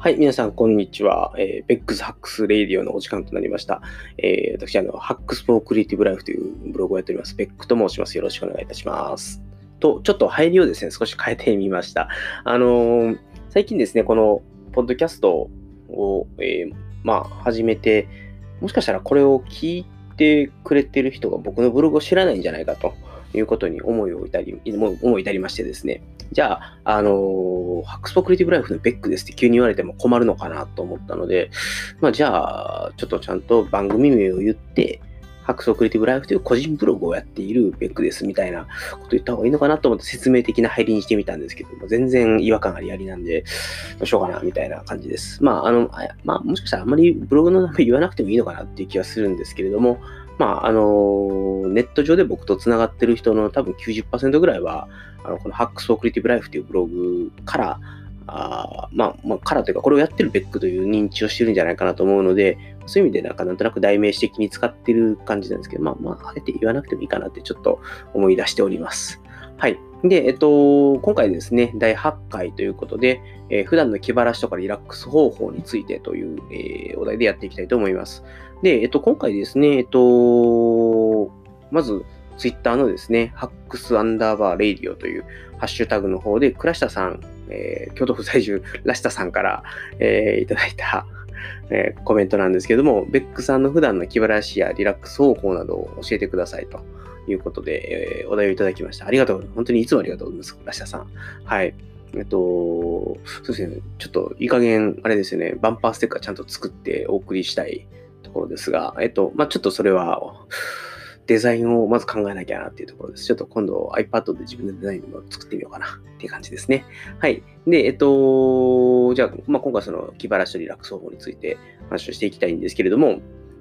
はい、皆さん、こんにちは。えー、 Beck's Hacks Radio のお時間となりました。えー、私、あの、 Hacks for Creative Life というブログをやっております。ベックと申します。よろしくお願いいたします。と、ちょっと入りをですね、少し変えてみました。あのー、最近ですね、この、ポッドキャストを、えー、まあ、始めて、もしかしたらこれを聞いてくれてる人が僕のブログを知らないんじゃないかということに思いを至り、思い至りましてですね、じゃあ、あのー、ハックスポクリティブライフのベックですって急に言われても困るのかなと思ったので、まあ、じゃあ、ちょっとちゃんと番組名を言って、ハックスポクリティブライフという個人ブログをやっているベックですみたいなこと言った方がいいのかなと思って説明的な入りにしてみたんですけども、全然違和感ありありなんで、どうしようかなみたいな感じです。まあ、あの、まあ、もしかしたらあんまりブログの名前言わなくてもいいのかなっていう気はするんですけれども、まあ、あの、ネット上で僕と繋がってる人の多分90%ぐらいは、あのこのハックス・オークリティブ・ライフというブログから、あまあ、まあ、からというか、これをやってるベックという認知をしてるんじゃないかなと思うので、そういう意味でなんかなんとなく代名詞的に使ってる感じなんですけど、まあまあ、あえて言わなくてもいいかなってちょっと思い出しております。はい。で、えっと、今回ですね、第8回ということで、えー、普段の気晴らしとかリラックス方法についてという、えー、お題でやっていきたいと思います。で、えっと、今回ですね、えっと、まず、ツイッターのですね、 Hacks アンダーバーレイディオというハッシュタグの方で、倉下さん、えー、京都府在住、倉下さんから、えー、いただいた、えー、コメントなんですけども、ベックさんの普段の気晴らしやリラックス方法などを教えてくださいと。いうことで、えー、お題をいただきました。ありがとう。本当にいつもありがとうございます。倉下さん。はい。えっと、そうですね。ちょっといい加減、あれですね。バンパーステッカーちゃんと作ってお送りしたいところですが、えっと、まあ、ちょっとそれは、デザインをまず考えなきゃなっていうところです。ちょっと今度 iPad で自分でデザインを作ってみようかなっていう感じですね。はい。で、えっと、じゃあ、まあ、今回その気晴らしとリラックス方法について話をしていきたいんですけれども、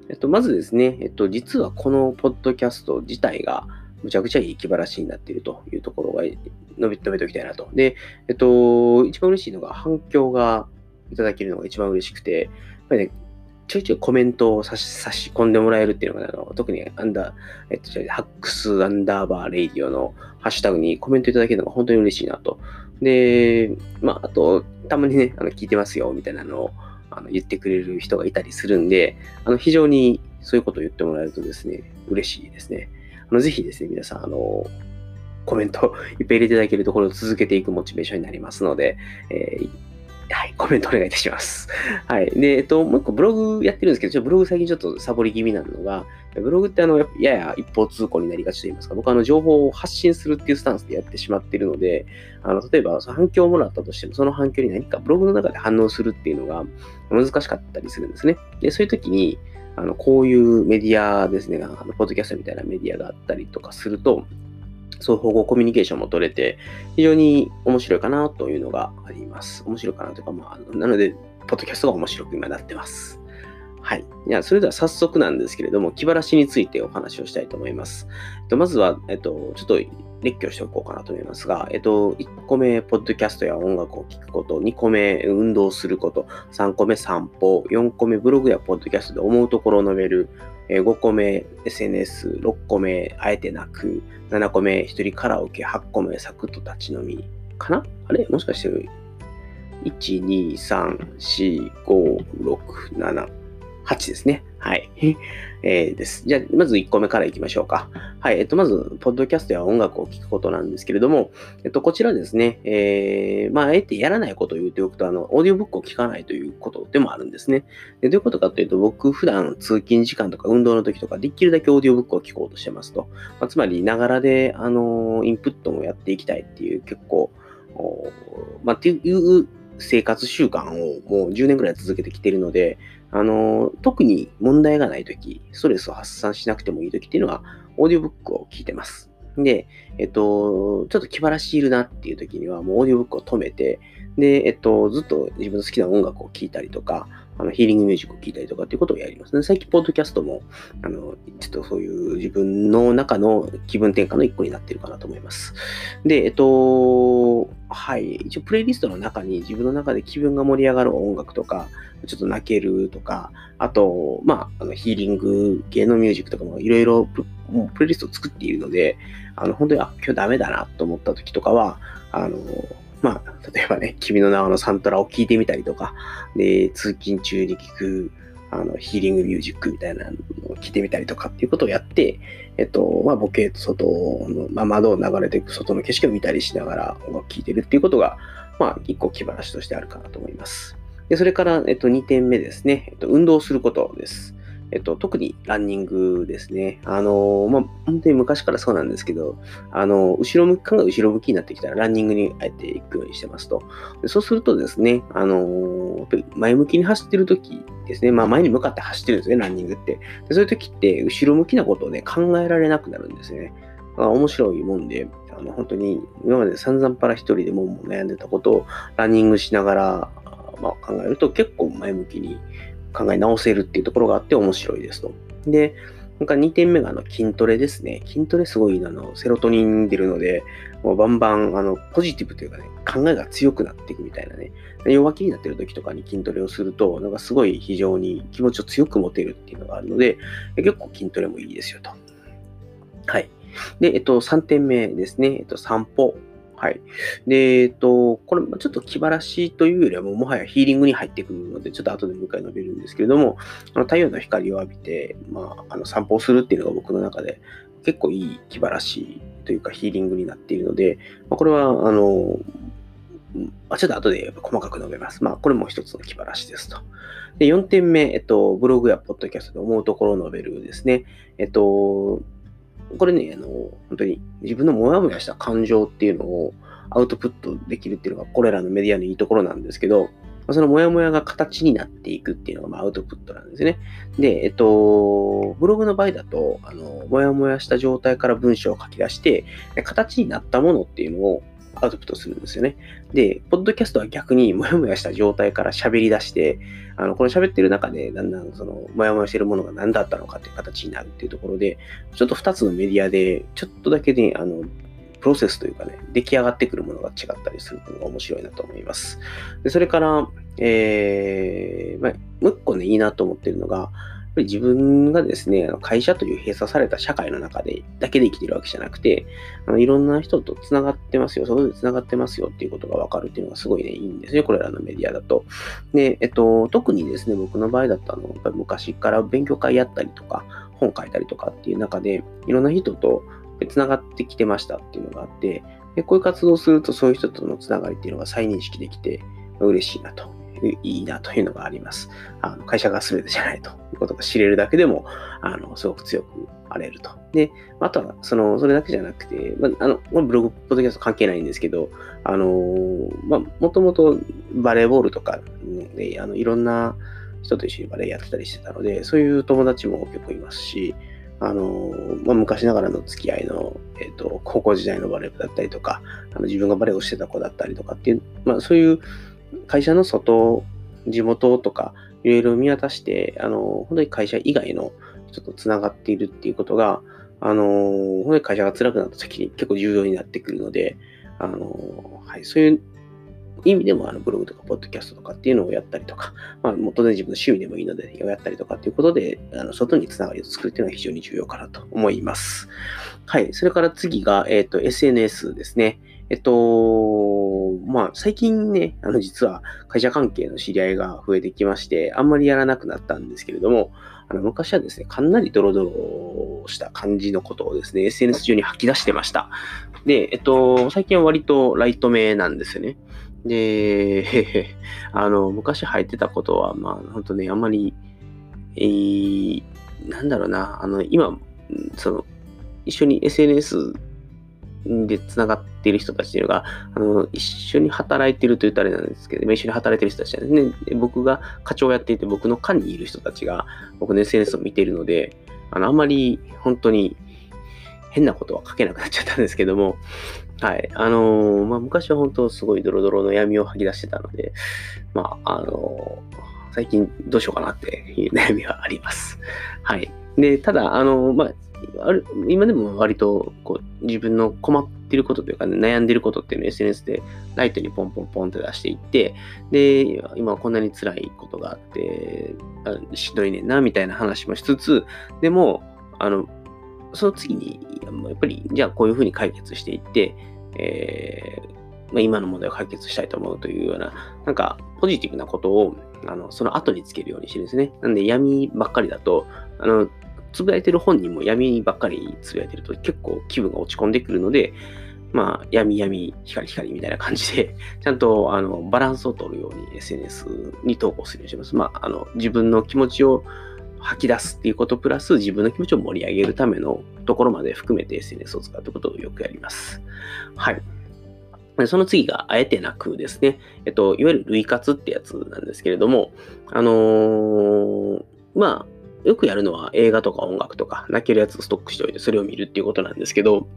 えっと、まずですね、えっと、実はこのポッドキャスト自体が、むちゃくちゃいい気晴らしになっているというところが述べ述べておきたいなと。で、えっと、一番嬉しいのが反響がいただけるのが一番嬉しくて、やっぱりね、ちょいちょいコメントを差し差し込んでもらえるっていうのが、あの特にアンダー、えっと、 Hacks アンダーバーレイディオのハッシュタグにコメントいただけるのが本当に嬉しいなと。で、まあ、あと、たまにね、あの聞いてますよみたいなのをあの言ってくれる人がいたりするんで、あの非常にそういうことを言ってもらえるとですね、嬉しいですね。あのぜひですね、皆さん、あの、コメント いっぱい入れていただけるところを続けていくモチベーションになりますので、えーはい、コメントお願いいたします。はい。で、えっと、もう一個ブログやってるんですけど、ちょブログ最近ちょっとサボり気味なのが、ブログってあの、やや一方通行になりがちと言いますか、僕はあの、情報を発信するっていうスタンスでやってしまってるので、あの、例えば反響をもらったとしても、その反響に何かブログの中で反応するっていうのが難しかったりするんですね。で、そういう時に、あの、こういうメディアですね、あのポッドキャストみたいなメディアがあったりとかすると、双方向コミュニケーションも取れて、非常に面白いかなというのがあります。面白いかなというか、まあ、なので、ポッドキャストが面白く今なってます。はい。じゃあ、それでは早速なんですけれども、気晴らしについてお話をしたいと思います。えっとまずは、えっと、ちょっと列挙しておこうかなと思いますが、えっと、1個目、ポッドキャストや音楽を聴くこと、2個目、運動すること、3個目、散歩、4個目、ブログやポッドキャストで思うところを述べる、5個目、SNS、6個目、あえてなく、7個目、一人カラオケ、8個目、サクッと立ち飲み、かな？あれ？もしかして、1、2、3、4、5、6、7、8ですね。はい。えー、です。じゃあ、まず1個目からいきましょうか。はい。えっと、まず、ポッドキャストや音楽を聴くことなんですけれども、えっと、こちらですね、えー、まあ、あえてやらないことを言っておくと、あの、オーディオブックを聞かないということでもあるんですね。でどういうことかというと、僕、普段通勤時間とか運動の時とか、できるだけオーディオブックを聞こうとしてますと。まあ、つまり、ながらで、あの、インプットもやっていきたいっていう、結構、まあ、っていう生活習慣をもう10年ぐらい続けてきているので、あの、特に問題がないとき、ストレスを発散しなくてもいいときっていうのは、オーディオブックを聞いてます。で、えっと、ちょっと気晴らしいるなっていうときには、もうオーディオブックを止めて、で、えっと、ずっと自分の好きな音楽を聴いたりとか、あのヒーリングミュージックを聴いたりとかっていうことをやりますね。最近、ポッドキャストも、あの、ちょっとそういう自分の中の気分転換の一個になっているかなと思います。で、えっと、はい。一応、プレイリストの中に自分の中で気分が盛り上がる音楽とか、ちょっと泣けるとか、あと、まあ、あのヒーリング系のミュージックとかもいろいろプレイリストを作っているので、あの、本当に、あ、今日ダメだなと思った時とかは、あの、まあ、例えばね、君の名はのサントラを聴いてみたりとか、で、通勤中に聴く、あの、ヒーリングミュージックみたいなのを聞いてみたりとかっていうことをやって、えっと、まあ、ボケと外の、まあ、窓を流れていく外の景色を見たりしながら音楽聴いてるっていうことが、まあ、一個気晴らしとしてあるかなと思います。で、それから、えっと、2点目ですね。えっと、運動することです。えっと、特にランニングですね。あの、まあ、本当に昔からそうなんですけど、あの、後ろ向き、が後ろ向きになってきたらランニングにあえていくようにしてますと。でそうするとですね、あの、やっぱり前向きに走ってる時ですね、まあ前に向かって走ってるんですね、ランニングって。でそういう時って後ろ向きなことをね、考えられなくなるんですね。面白いもんで、あの本当に今まで散々パラ一人でもう悩んでたことをランニングしながら、まあ、考えると結構前向きに考え直せるっていうところがあって面白いですと。で、なんか2点目があの筋トレですね。筋トレすごいあのセロトニン出るので、もうバンバンあのポジティブというかね、考えが強くなっていくみたいなね。弱気になってる時とかに筋トレをすると、なんかすごい非常に気持ちを強く持てるっていうのがあるので、結構筋トレもいいですよと。はい。で、えっと、3点目ですね。えっと、散歩はい。で、えっと、これ、ちょっと気晴らしというよりはももはやヒーリングに入ってくるので、ちょっと後で迎え述べるんですけれども、あの太陽の光を浴びて、まあ、あの散歩をするっていうのが僕の中で結構いい気晴らしというかヒーリングになっているので、まあ、これは、あの、あちょっと後で細かく述べます。まあ、これも一つの気晴らしですと。で、4点目、えっと、ブログやポッドキャストで思うところを述べるですね。えっと、これね、あの、本当に自分のモヤモヤした感情っていうのをアウトプットできるっていうのがこれらのメディアのいいところなんですけど、そのモヤモヤが形になっていくっていうのがまアウトプットなんですね。で、えっと、ブログの場合だと、あの、モヤモヤした状態から文章を書き出して、形になったものっていうのをアウトプットするんですよね。で、ポッドキャストは逆にもやもやした状態から喋り出して、あの、この喋ってる中で、だんだんその、もやもやしてるものが何だったのかっていう形になるっていうところで、ちょっと2つのメディアで、ちょっとだけね、あの、プロセスというかね、出来上がってくるものが違ったりするのが面白いなと思います。でそれから、えー、まあ、もう一個ね、いいなと思ってるのが、ぱり自分がですね、会社という閉鎖された社会の中でだけで生きてるわけじゃなくて、あのいろんな人と繋がってますよ、外で繋がってますよっていうことがわかるっていうのがすごいね、いいんですね、これらのメディアだと。で、えっと、特にですね、僕の場合だったのやっぱり昔から勉強会やったりとか、本書いたりとかっていう中で、いろんな人と繋がってきてましたっていうのがあって、でこういう活動をするとそういう人とのつながりっていうのが再認識できて、嬉しいなといいなというのがあります。あの会社が全てじゃないとことが知れるだけでも、あのすごく強くあれると。で、あとは、その、それだけじゃなくて、まあ、あの、ブログ、ポッドキャスト関係ないんですけど、あの、まあ、もともとバレーボールとかで、あの、いろんな人と一緒にバレーやってたりしてたので、そういう友達も結構いますし、あの、まあ、昔ながらの付き合いの、えっ、ー、と、高校時代のバレー部だったりとか、あの自分がバレーをしてた子だったりとかっていう、まあ、そういう会社の外、地元とか、いろいろ見渡して、あの、本当に会社以外の人と繋がっているっていうことが、あの、本当に会社が辛くなった時に結構重要になってくるので、あの、はい、そういう意味でも、あの、ブログとか、ポッドキャストとかっていうのをやったりとか、まあ、も当然自分の趣味でもいいので、やったりとかっていうことで、あの、外につながりを作るっていうのは非常に重要かなと思います。はい。それから次が、えっ、ー、と、SNS ですね。えっと、まあ、最近ね、あの、実は会社関係の知り合いが増えてきまして、あんまりやらなくなったんですけれども、あの、昔はですね、かなりドロドロした感じのことをですね、SNS 上に吐き出してました。で、えっと、最近は割とライト目なんですよね。で、あの、昔入ってたことは、まあ、本当ね、あんまり、えー、なんだろうな、あの、今、その、一緒に SNS で繋がっている人たちっていうのが、あの、一緒に働いていると言ったらあれなんですけど、一緒に働いている人たちなんですね。僕が課長をやっていて、僕の課にいる人たちが、僕の SNS を見ているので、あの、あんまり本当に変なことは書けなくなっちゃったんですけども、はい。あのー、まあ、昔は本当すごいドロドロの闇を吐き出してたので、まあ、あのー、最近どうしようかなっていう悩みはあります。はい。で、ただ、あのー、まあ、ある今でも割とこう自分の困ってることというか、ね、悩んでることっていうのを SNS でライトにポンポンポンって出していって、で、今こんなに辛いことがあって、しんどいねんな、みたいな話もしつつ、でも、あの、その次に、やっぱり、じゃあこういうふうに解決していって、えまあ、今の問題を解決したいと思うというような、なんかポジティブなことをあのその後につけるようにしてるんですね。なんで闇ばっかりだと、あのつぶやいてる本人も闇ばっかりつぶやいてると結構気分が落ち込んでくるので、まあ、闇闇、光光みたいな感じで、ちゃんとあのバランスを取るように SNS に投稿するようにします。まあ、あの自分の気持ちを吐き出すっていうことプラス自分の気持ちを盛り上げるためのところまで含めて SNS を使うということをよくやります。はい。その次が、あえてなくですね。えっと、いわゆる類活ってやつなんですけれども、あのー、まあ、よくやるのは映画とか音楽とか泣けるやつをストックしておいてそれを見るっていうことなんですけど、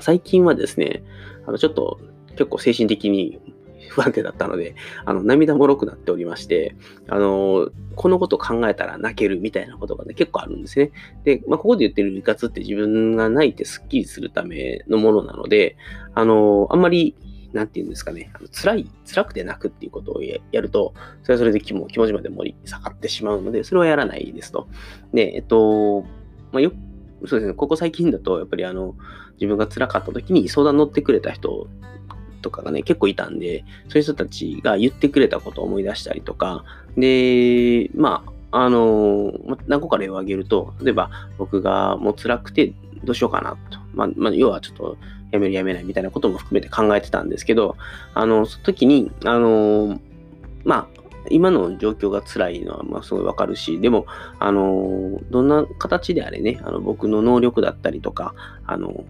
最近はですね、あのちょっと結構精神的に不安定だったので、あの、涙もろくなっておりまして、あの、このこと考えたら泣けるみたいなことがね、結構あるんですね。で、まあ、ここで言ってる離活って自分が泣いてスッキリするためのものなので、あの、あんまり、なんて言うんですかね、あの辛い、辛くて泣くっていうことをやると、それはそれで気も気持ちまで盛り下がってしまうので、それはやらないですと。で、えっと、まあ、よそうですね、ここ最近だと、やっぱりあの、自分が辛かった時に相談乗ってくれた人とかがね、結構いたんで、そういう人たちが言ってくれたことを思い出したりとか、で、まあ、あの、何個か例を挙げると、例えば僕がもう辛くてどうしようかなと。まあ、まあ、要はちょっとやめるやめないみたいなことも含めて考えてたんですけど、あの、その時に、あの、まあ、今の状況が辛いのはまあすごいわかるし、でも、あの、どんな形であれね、あの僕の能力だったりとか、あの、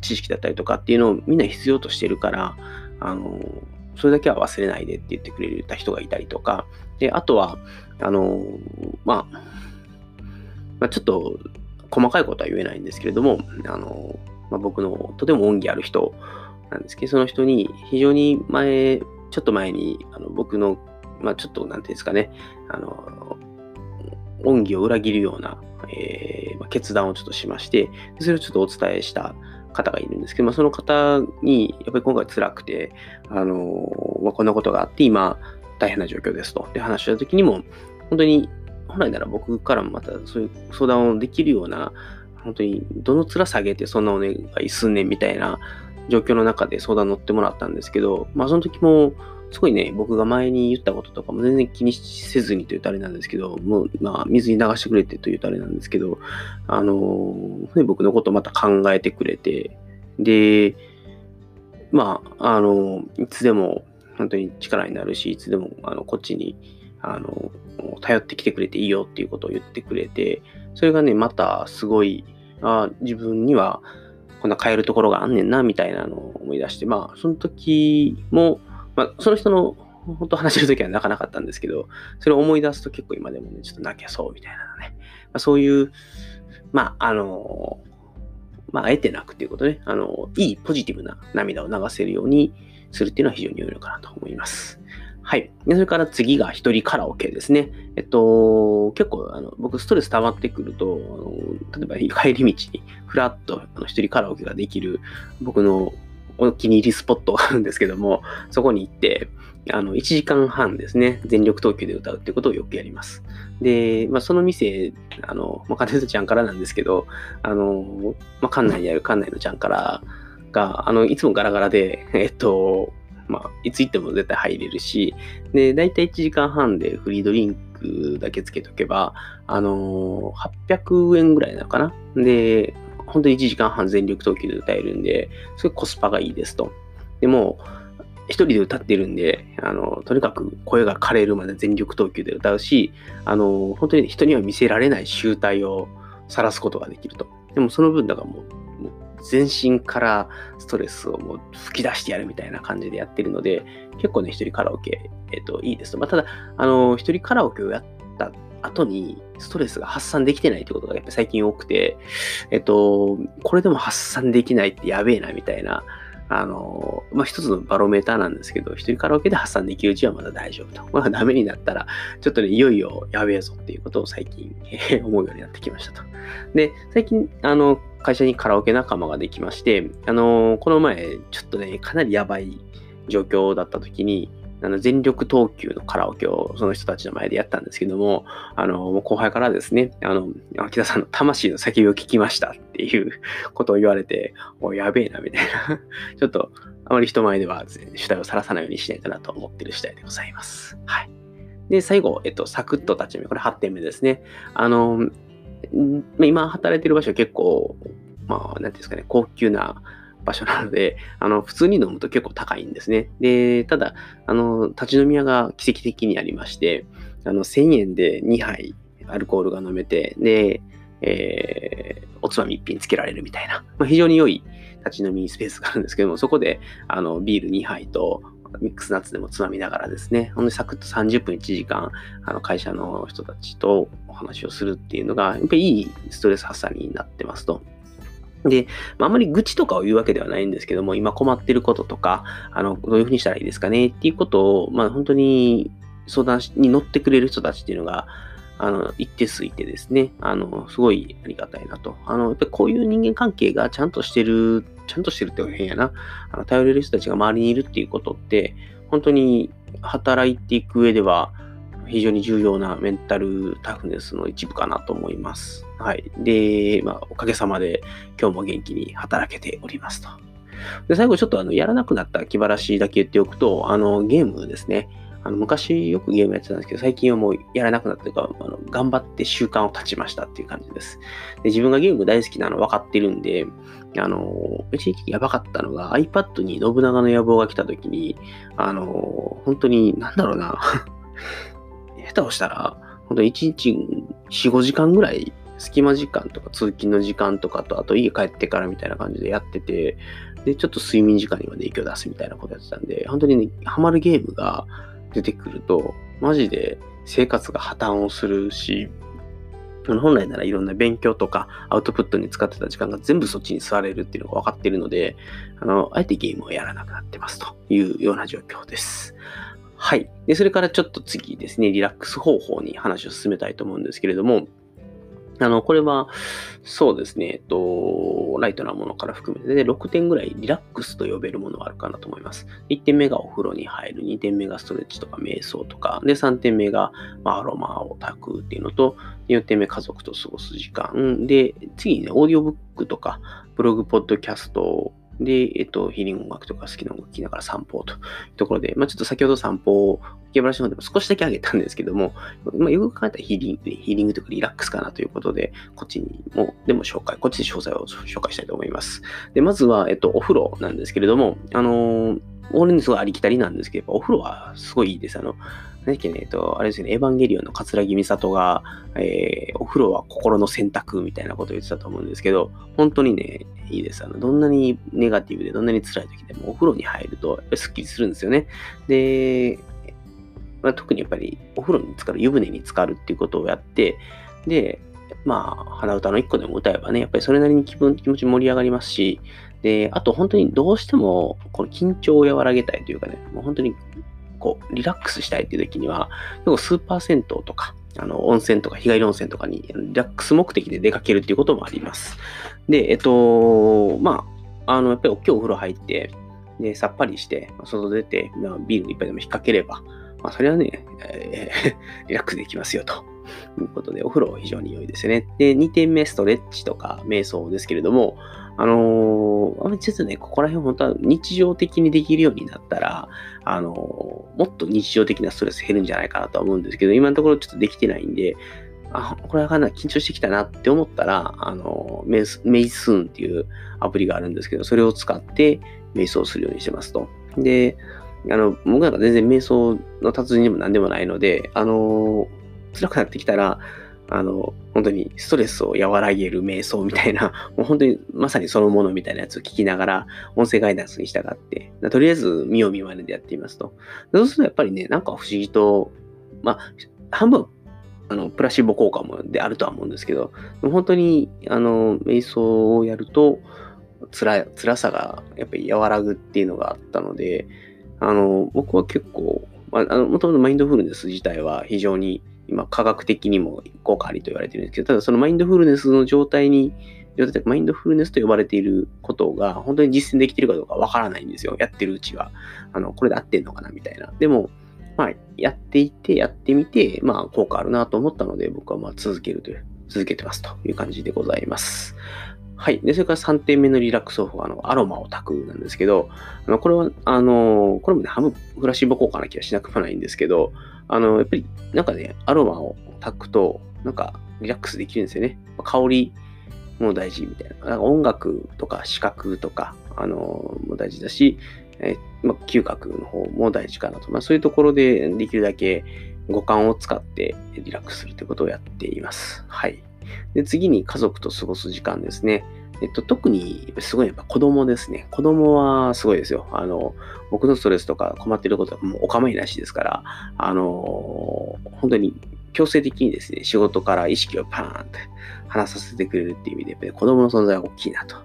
知識だったりとかっていうのをみんな必要としてるから、あの、それだけは忘れないでって言ってくれた人がいたりとか、で、あとは、あの、まあ、まあ、ちょっと細かいことは言えないんですけれども、あの、まあ、僕のとても恩義ある人なんですけど、その人に非常に前、ちょっと前にあの僕のまあ、ちょっと、なんていうんですかね、あの、恩義を裏切るような、えーまあ、決断をちょっとしまして、それをちょっとお伝えした方がいるんですけど、まあ、その方に、やっぱり今回辛くて、あの、まあ、こんなことがあって、今、大変な状況ですと。で、話した時にも、本当に、本来なら僕からもまたそういう相談をできるような、本当にどの面下げてそんなお願いすんねんみたいな状況の中で相談乗ってもらったんですけど、まあその時も、すごいね、僕が前に言ったこととかも全然気にせずにというとあれなんですけど、もう、まあ、水に流してくれてというとあれなんですけど、あのー、僕のことまた考えてくれて、で、まあ、あのー、いつでも本当に力になるし、いつでもあのこっちにあの頼ってきてくれていいよっていうことを言ってくれて、それがね、またすごい、あ自分にはこんな変えるところがあんねんな、みたいなのを思い出して、まあ、その時も、まあ、その人の本当話してる時は泣かなかったんですけど、それを思い出すと結構今でもね、ちょっと泣けそうみたいなね。まあ、そういう、まあ、あの、まあ、あえて泣くっていうことね、あの、いいポジティブな涙を流せるようにするっていうのは非常に良いのかなと思います。はい。でそれから次が一人カラオケですね。えっと、結構、あの僕、ストレス溜まってくると、あの例えば帰り道にふらっとあの一人カラオケができる僕のお気に入りスポットがあるんですけども、そこに行って、あの、1時間半ですね、全力投球で歌うってことをよくやります。で、まあ、その店、あの、まあ、金ちゃんからなんですけど、あの、まあ、館内にある館内のちゃんからが、あの、いつもガラガラで、えっと、まあ、いつ行っても絶対入れるし、で、だいたい1時間半でフリードリンクだけつけとけば、あの800円ぐらいなのかなで、本当に1時間半全力投球で歌えるんで、すごいコスパがいいですと。でも、一人で歌ってるんで、あの、とにかく声が枯れるまで全力投球で歌うし、あの、本当に人には見せられない集体を晒すことができると。でもその分だから、もう全身からストレスをもう吹き出してやるみたいな感じでやってるので、結構ね、一人カラオケ、えっ、と、いいですと。まあ、ただ、あの、一人カラオケをやった後にストレスが発散できてないってことがやっぱ最近多くて、えっと、これでも発散できないってやべえなみたいな、あの、まあ、一つのバロメーターなんですけど、一人カラオケで発散できるうちはまだ大丈夫と。まあ、ダメになったら、ちょっとね、いよいよやべえぞっていうことを最近、思うようになってきましたと。で、最近、あの、会社にカラオケ仲間ができまして、あの、この前、ちょっとね、かなりやばい状況だった時に、あの全力投球のカラオケをその人たちの前でやったんですけども、あの、もう後輩からですね、あの、秋田さんの魂の叫びを聞きましたっていうことを言われて、おやべえな、みたいな ちょっと、あまり人前では主体をさらさないようにしないとなと思ってる次第でございます。はい。で、最後、えっと、サクッと立ち目。これ8点目ですね。あの、今働いてる場所結構、まあ、なんていうんですかね、高級な場所なので、あの、普通に飲むと結構高いんですね。で、ただ、あの、立ち飲み屋が奇跡的にありまして、あの、1000円で2杯アルコールが飲めて、で、えー、おつまみ1品つけられるみたいな、まあ、非常に良い立ち飲みスペースがあるんですけども、そこで、あの、ビール2杯と、ミックスナッツでもつまみながらですね、ほんでサクッと30分1時間、あの会社の人たちとお話をするっていうのが、やっぱりいいストレス発散になってますと。で、あ、あまり愚痴とかを言うわけではないんですけども、今困ってることとか、あの、どういうふうにしたらいいですかね？っていうことを、まあ、本当に相談に乗ってくれる人たちっていうのが、あの、一定数いてですね、あの、すごいありがたいなと。あの、やっぱりこういう人間関係がちゃんとしてる、ちゃんとしてるって変やな。あの頼れる人たちが周りにいるっていうことって、本当に働いていく上では、非常に重要なメンタルタフネスの一部かなと思います。はい。で、まあ、おかげさまで今日も元気に働けておりますと。で、最後ちょっとあの、やらなくなった気晴らしだけ言っておくと、あの、ゲームですね。あの昔よくゲームやってたんですけど、最近はもうやらなくなったというか、あの頑張って習慣を断ちましたっていう感じです。で自分がゲーム大好きなの分かってるんで、あの、一時期やばかったのが iPad に信長の野望が来た時に、あの、本当に、なんだろうな 下手をしたら、本当に1日4、5時間ぐらい隙間時間とか通勤の時間とかと、あと家帰ってからみたいな感じでやってて、で、ちょっと睡眠時間にまで影響出すみたいなことやってたんで、本当にね、ハマるゲームが出てくると、マジで生活が破綻をするし、本来ならいろんな勉強とかアウトプットに使ってた時間が全部そっちに座れるっていうのが分かっているので、あの、あえてゲームをやらなくなってますというような状況です。はい。で、それからちょっと次ですね、リラックス方法に話を進めたいと思うんですけれども、あの、これは、そうですね、えっと、ライトなものから含めて、で、6点ぐらいリラックスと呼べるものがあるかなと思います。1点目がお風呂に入る、2点目がストレッチとか瞑想とか、で、3点目が、ま、アロマを炊くっていうのと、4点目家族と過ごす時間。で、次にね、オーディオブックとか、ブログ、ポッドキャストで、えっと、ヒーリング音楽とか好きな音楽聴きながら散歩というところで、まあ、ちょっと先ほど散歩を、池原市の方でも少しだけ上げたんですけども、まあ、よく考えたらヒーリング、ヒーリングとかリラックスかなということで、こっちにも、でも紹介、こっちで詳細を紹介したいと思います。で、まずは、えっと、お風呂なんですけれども、あのー、俺にすごいありきたりなんですけど、お風呂はすごいいいです。あの、何だっけね、えっと、あれですね、エヴァンゲリオンの桂木美里が、えー、お風呂は心の選択みたいなことを言ってたと思うんですけど、本当にね、いいです。あの、どんなにネガティブで、どんなに辛い時でもお風呂に入ると、やっぱりスッキリするんですよね。で、まあ、特にやっぱりお風呂に浸かる、湯船に浸かるっていうことをやって、で、まあ、鼻歌の一個でも歌えばね、やっぱりそれなりに気分、気持ち盛り上がりますし、で、あと本当にどうしても、この緊張を和らげたいというかね、もう本当にこう、リラックスしたいっていう時には、結構スーパー銭湯とか、あの、温泉とか日帰り温泉とかにリラックス目的で出かけるっていうこともあります。で、えっと、まあ、あの、やっぱり大きいお風呂入って、で、さっぱりして、外出て、まあ、ビール一杯でも引っ掛ければ、まあ、それはね、えー、リラックスできますよと。いうことで、お風呂非常に良いですね。で、2点目、ストレッチとか瞑想ですけれども、あのー、ちょっとね、ここら辺本当は日常的にできるようになったら、あのー、もっと日常的なストレス減るんじゃないかなとは思うんですけど、今のところちょっとできてないんで、あ、これはかなり緊張してきたなって思ったら、あの、メイスメイスーンっていうアプリがあるんですけど、それを使って瞑想するようにしてますと。で、あの、僕なんか全然瞑想の達人でも何でもないので、あの、辛くなってきたら、あの、本当にストレスを和らげる瞑想みたいな、もう本当にまさにそのものみたいなやつを聞きながら、音声ガイダンスに従って、とりあえず見よう見まねでやってみますと。そうするとやっぱりね、なんか不思議と、まあ、半分、あの、プラシーボ効果もであるとは思うんですけど、本当に、あの、瞑想をやると、辛辛さがやっぱり和らぐっていうのがあったので、あの、僕は結構、まあ、あの、もともとマインドフルネス自体は非常に今科学的にも効果ありと言われてるんですけど、ただそのマインドフルネスの状態に、状態マインドフルネスと呼ばれていることが本当に実践できているかどうかわからないんですよ。やってるうちは。あの、これで合ってんのかなみたいな。でも、まあ、やっていて、やってみて、まあ、効果あるなと思ったので、僕はまあ続けるという、続けてますという感じでございます。はい。で、それから3点目のリラックス方法は、あの、アロマを炊くなんですけど、あのこれは、あの、これもね、ハムフラッシーボ効果な気がしなくもないんですけど、あの、やっぱり、なんかね、アロマを炊くと、なんか、リラックスできるんですよね。香りも大事みたいな。なんか音楽とか視覚とか、あの、も大事だし、えまあ、嗅覚の方も大事かなと。まあ、そういうところでできるだけ五感を使ってリラックスするということをやっています。はい。で、次に家族と過ごす時間ですね。えっと、特にすごいやっぱ子供ですね。子供はすごいですよ。あの、僕のストレスとか困ってることはもうお構いなしですから、あの、本当に強制的にですね、仕事から意識をパーンって離させてくれるっていう意味で、やっぱり子供の存在は大きいなと。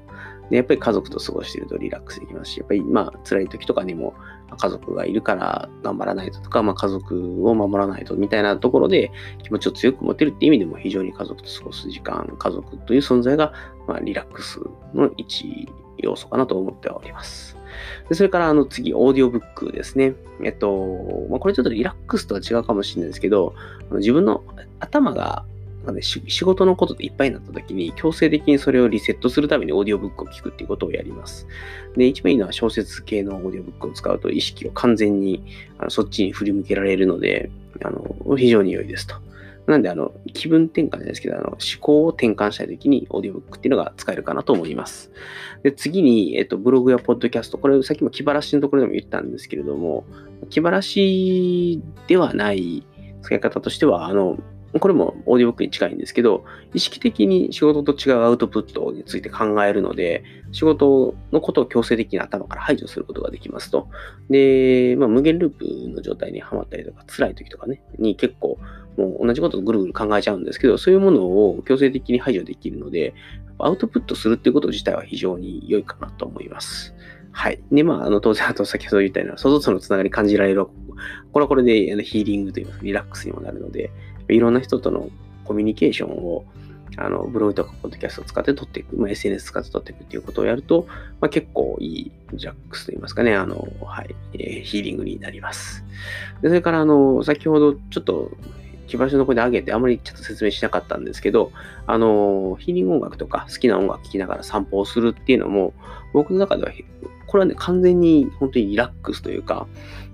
で、やっぱり家族と過ごしているとリラックスできますし、やっぱりまあ辛い時とかにも家族がいるから頑張らないととか、まあ、家族を守らないとみたいなところで気持ちを強く持てるっていう意味でも非常に家族と過ごす時間、家族という存在がまあリラックスの一要素かなと思っております。でそれからあの次、オーディオブックですね。えっと、まあ、これちょっとリラックスとは違うかもしれないですけど、自分の頭がなで仕事のことでいっぱいになった時に強制的にそれをリセットするためにオーディオブックを聞くっていうことをやります。で、一番いいのは小説系のオーディオブックを使うと意識を完全にあのそっちに振り向けられるので、あの非常に良いですと。なんで、あの、気分転換じゃないですけど、あの、思考を転換したいときに、オーディオブックっていうのが使えるかなと思います。で、次に、えっと、ブログやポッドキャスト、これ、さっきも気晴らしのところでも言ったんですけれども、気晴らしではない使い方としては、あの、これもオーディオブックに近いんですけど、意識的に仕事と違うアウトプットについて考えるので、仕事のことを強制的に頭から排除することができますと。で、まあ、無限ループの状態にはまったりとか、辛い時とかね、に結構もう同じことをぐるぐる考えちゃうんですけど、そういうものを強制的に排除できるので、アウトプットするっていうこと自体は非常に良いかなと思います。はい。で、まあ、あの、当然、あと先ほど言ったような、外とのつながり感じられる、これはこれでヒーリングというか、リラックスにもなるので、いろんな人とのコミュニケーションをあのブログとかポッドキャストを使って取っていく、まあ、SNS 使って取っていくっていうことをやると、まあ、結構いいジャックスといいますかね、あの、はい、えー、ヒーリングになります。でそれから、あの、先ほどちょっと木場所の声で上げてあまりちょっと説明しなかったんですけど、あの、ヒーリング音楽とか好きな音楽聴きながら散歩をするっていうのも、僕の中では、これはね、完全に本当にリラックスというか、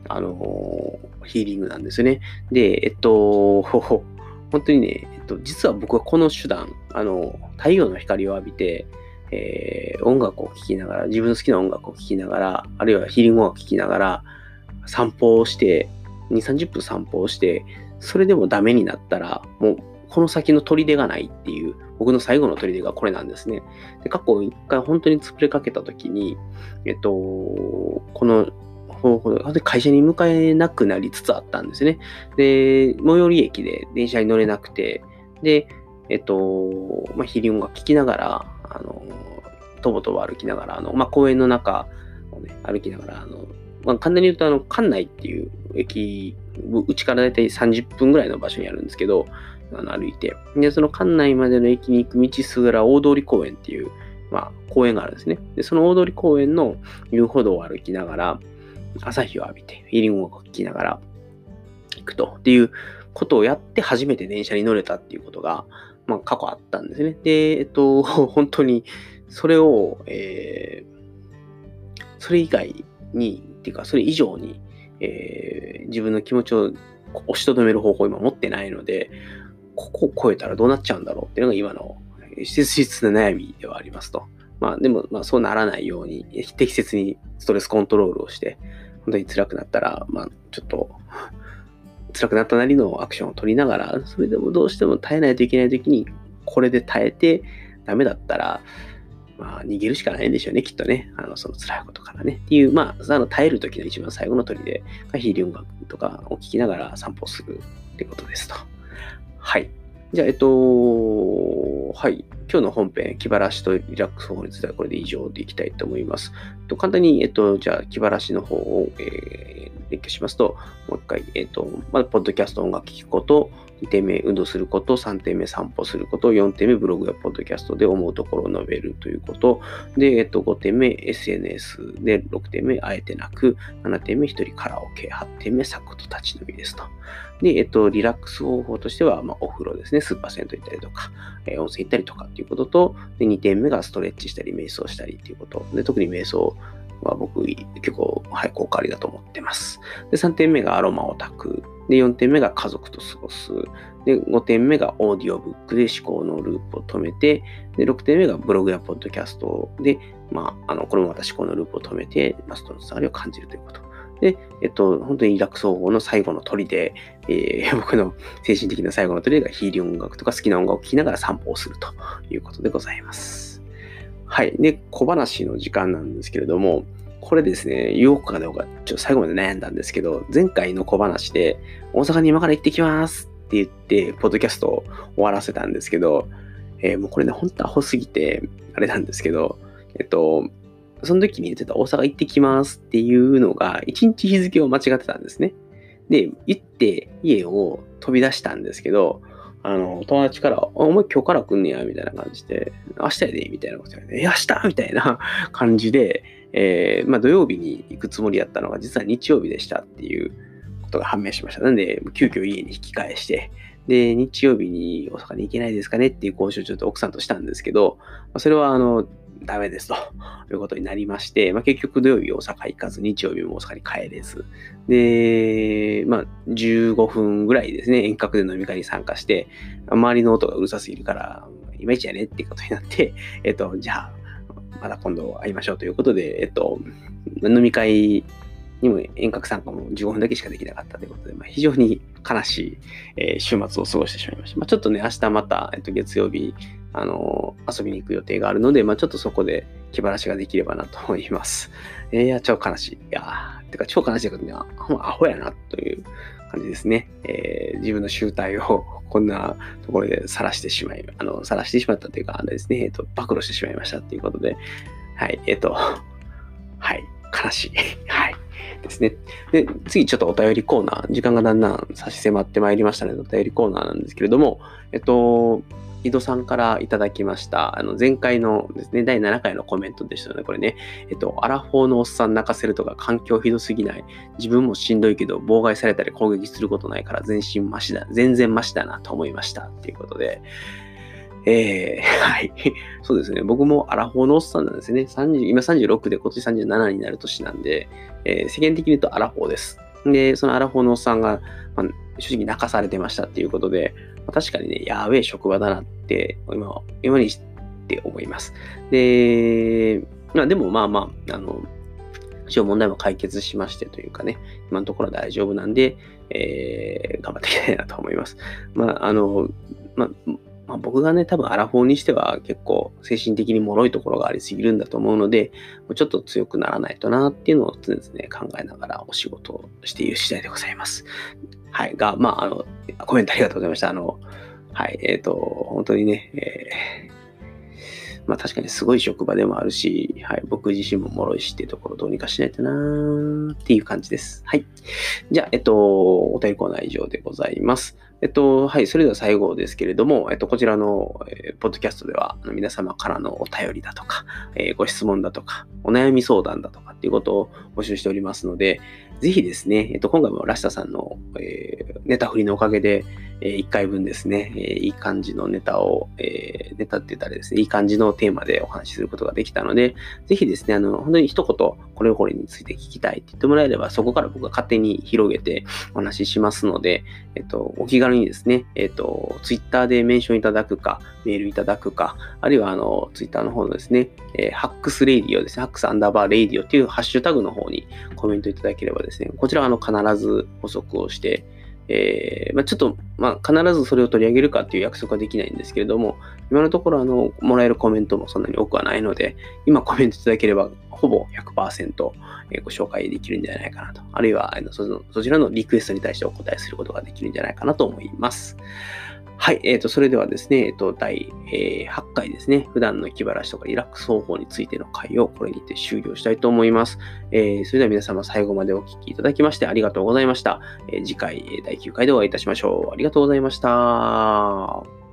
あのヒーリングなんですよね。で、えっと、本当にね、えっと、実は僕はこの手段、あの、太陽の光を浴びて、えー、音楽を聴きながら、自分の好きな音楽を聴きながら、あるいはヒーリング音楽を聴きながら、散歩をして、2、30分散歩をして、それでもダメになったら、もうこの先の砦がないっていう、僕の最後の砦がこれなんですね。で過去一回本当に潰れかけた時に、えっと、この方法で会社に向かえなくなりつつあったんですね。で、最寄り駅で電車に乗れなくて、で、えっと、まあ、ヒリ音楽聴きながら、あの、とぼとぼ歩きながら、あの、まあ、公園の中をね、歩きながら、あの、まあ、簡単に言うと、あの、館内っていう駅、うちからだいたい30分ぐらいの場所にあるんですけど、あの歩いて、で、その館内までの駅に行く道すがら大通公園っていう、まあ、公園があるんですね。で、その大通公園の遊歩道を歩きながら、朝日を浴びて、フィーリングを聞きながら行くとっていうことをやって初めて電車に乗れたっていうことが、まあ、過去あったんですね。で、えっと、本当に、それを、えー、それ以外に、ていうか、それ以上に、えー、自分の気持ちを押しとどめる方法を今持ってないので、ここを超えたらどうなっちゃうんだろうっていうのが今の切実な悩みではありますと。まあでも、まあそうならないように適切にストレスコントロールをして、本当に辛くなったら、まあちょっと辛くなったなりのアクションを取りながら、それでもどうしても耐えないといけない時に、これで耐えてダメだったら、まあ逃げるしかないんでしょうね、きっとね。あの、その辛いことからね。っていう、まあ、あの耐える時の一番最後の砦がヒーリング音楽とかを聞きながら散歩するってことですと。はい。じゃあ、えっと、はい。今日の本編、気晴らしとリラックス方法についてはこれで以上でいきたいと思います。と簡単に、えっと、じゃあ、気晴らしの方を、えー、列挙しますと、もう一回、えっと、まず、ポッドキャスト音楽聴くこと、2点目運動すること、3点目散歩すること、4点目ブログやポッドキャストで思うところを述べるということ、で、えっと、5点目 SNS で、6点目あえてなく、7点目一人カラオケ、8点目サクと立ち飲みですと。で、えっと、リラックス方法としては、まあ、お風呂ですね、スーパー銭湯行ったりとか、えー、温泉行ったりとかっていうことと、で、2点目がストレッチしたり、瞑想したりっていうこと。で、特に瞑想は僕結構、はい、効果ありだと思ってます。で、3点目がアロマを炊く。で、4点目が家族と過ごす。で、5点目がオーディオブックで思考のループを止めて、で、6点目がブログやポッドキャストで、まあ、あの、これもまた思考のループを止めて、マストのつながりを感じるということ。で、えっと、本当にリラックス方法の最後の鳥で、えー、僕の精神的な最後の鳥がヒーリング音楽とか好きな音楽を聴きながら散歩をするということでございます。はい。で、小話の時間なんですけれども、これですね、言おうかどうか、ちょっと最後まで悩んだんですけど、前回の小話で、大阪に今から行ってきますって言って、ポッドキャストを終わらせたんですけど、えー、もうこれね、本当アホすぎて、あれなんですけど、えっと、その時に言ってた大阪行ってきますっていうのが、1日日付を間違ってたんですね。で、行って家を飛び出したんですけど、あの、友達から、お前今日から来んねや、みたいな感じで、明日やで、みたいなこと言われて、え、明日？みたいな 感じで、えー、まあ土曜日に行くつもりやったのが、実は日曜日でしたっていうことが判明しました。なんで、急遽家に引き返して、で、日曜日に大阪に行けないですかねっていう交渉をちょっと奥さんとしたんですけど、それはあの、ダメですと。いうことになりまして、まあ、結局土曜日大阪行かず、日曜日も大阪に帰れず、で、まあ、15分ぐらいですね、遠隔で飲み会に参加して、周りの音がうるさすぎるから、いまいちやねっていうことになって、えっと、じゃあ、また今度会いましょうということで、えっと、飲み会にも遠隔参加も15分だけしかできなかったということで、まあ、非常に悲しい、えー、週末を過ごしてしまいました。まあ、ちょっとね、明日また、えっと、月曜日、あのー、遊びに行く予定があるので、まあ、ちょっとそこで気晴らしができればなと思います。えー、いや、超悲しい。いやてか超悲しいことには、ほんアホやなという感じですね。えー、自分の集大を こんなところで晒してしまい、あの、晒してしまったというか、あれですね、えっ、と、暴露してしまいましたということで、はい、えっ、と、はい、悲しい。はい。ですね。で、次ちょっとお便りコーナー、時間がだんだん差し迫ってまいりましたので、お便りコーナーなんですけれども、えっと、井戸さんからいただきました、あの、前回のですね、第7回のコメントでしたので、これね、えっと、アラフォーのおっさん泣かせるとか環境ひどすぎない。自分もしんどいけど、妨害されたり攻撃することないから全身マシだ、全然マシだなと思いました。っていうことで、えー、はい。そうですね。僕もアラフォーのおっさんなんですね。30今36で今年37になる年なんで、えー、世間的に言うとアラフォーです。で、そのアラフォーのおっさんが、まあ、正直泣かされてましたっていうことで、まあ、確かにね、やべえ職場だなって、今、今にして思います。で、まあでもまあまあ、あの、一応問題も解決しましてというかね、今のところ大丈夫なんで、えー、頑張っていきたいなと思います。まあ、あの、まあ、まあ、僕がね、多分アラフォーにしては結構精神的に脆いところがありすぎるんだと思うので、もうちょっと強くならないとなっていうのを常々ね、考えながらお仕事をしている次第でございます。はい。が、まあ、あの、コメントありがとうございました。あの、はい。えっ、ー、と、本当にね、えー、まあ確かにすごい職場でもあるし、はい、僕自身も脆いしっていうところどうにかしないとなーっていう感じです。はい。じゃあ、えっと、お便りコーナー以上でございます。えっと、はい、それでは最後ですけれども、えっと、こちらの、えー、ポッドキャストでは、皆様からのお便りだとか、えー、ご質問だとか、お悩み相談だとかっていうことを募集しておりますので、ぜひですね、えっと、今回もラシタさんの、えー、ネタ振りのおかげで、えー、1回分ですね、えー、いい感じのネタを、えー、ネタって言ったらですね、いい感じのテーマでお話しすることができたので、ぜひですね、あの、本当に一言、これこれについて聞きたいって言ってもらえれば、そこから僕が勝手に広げてお話ししますので、えっと、お気軽にですね、えっと、ツイッターでメンションいただくか、メールいただくか、あるいは、あの、ツイッターの方のですね、えー、 Hacks Radio ですね、 Hacks アンダーバーレイディオっていうハッシュタグの方にコメントいただければですね、こちらはあの必ず補足をして、えー、まあ、ちょっと、まあ、必ずそれを取り上げるかっていう約束はできないんですけれども、今のところ、あの、もらえるコメントもそんなに多くはないので、今コメントいただければ、ほぼ100%ご紹介できるんじゃないかなと。あるいはあの、そちらのリクエストに対してお答えすることができるんじゃないかなと思います。はい、えーと、それではですね、えーと、第、えー、8回ですね、普段の気晴らしとかリラックス方法についての回をこれにて終了したいと思います。えー、それでは皆様最後までお聴きいただきましてありがとうございました。え、次回、第9回でお会いいたしましょう。ありがとうございました。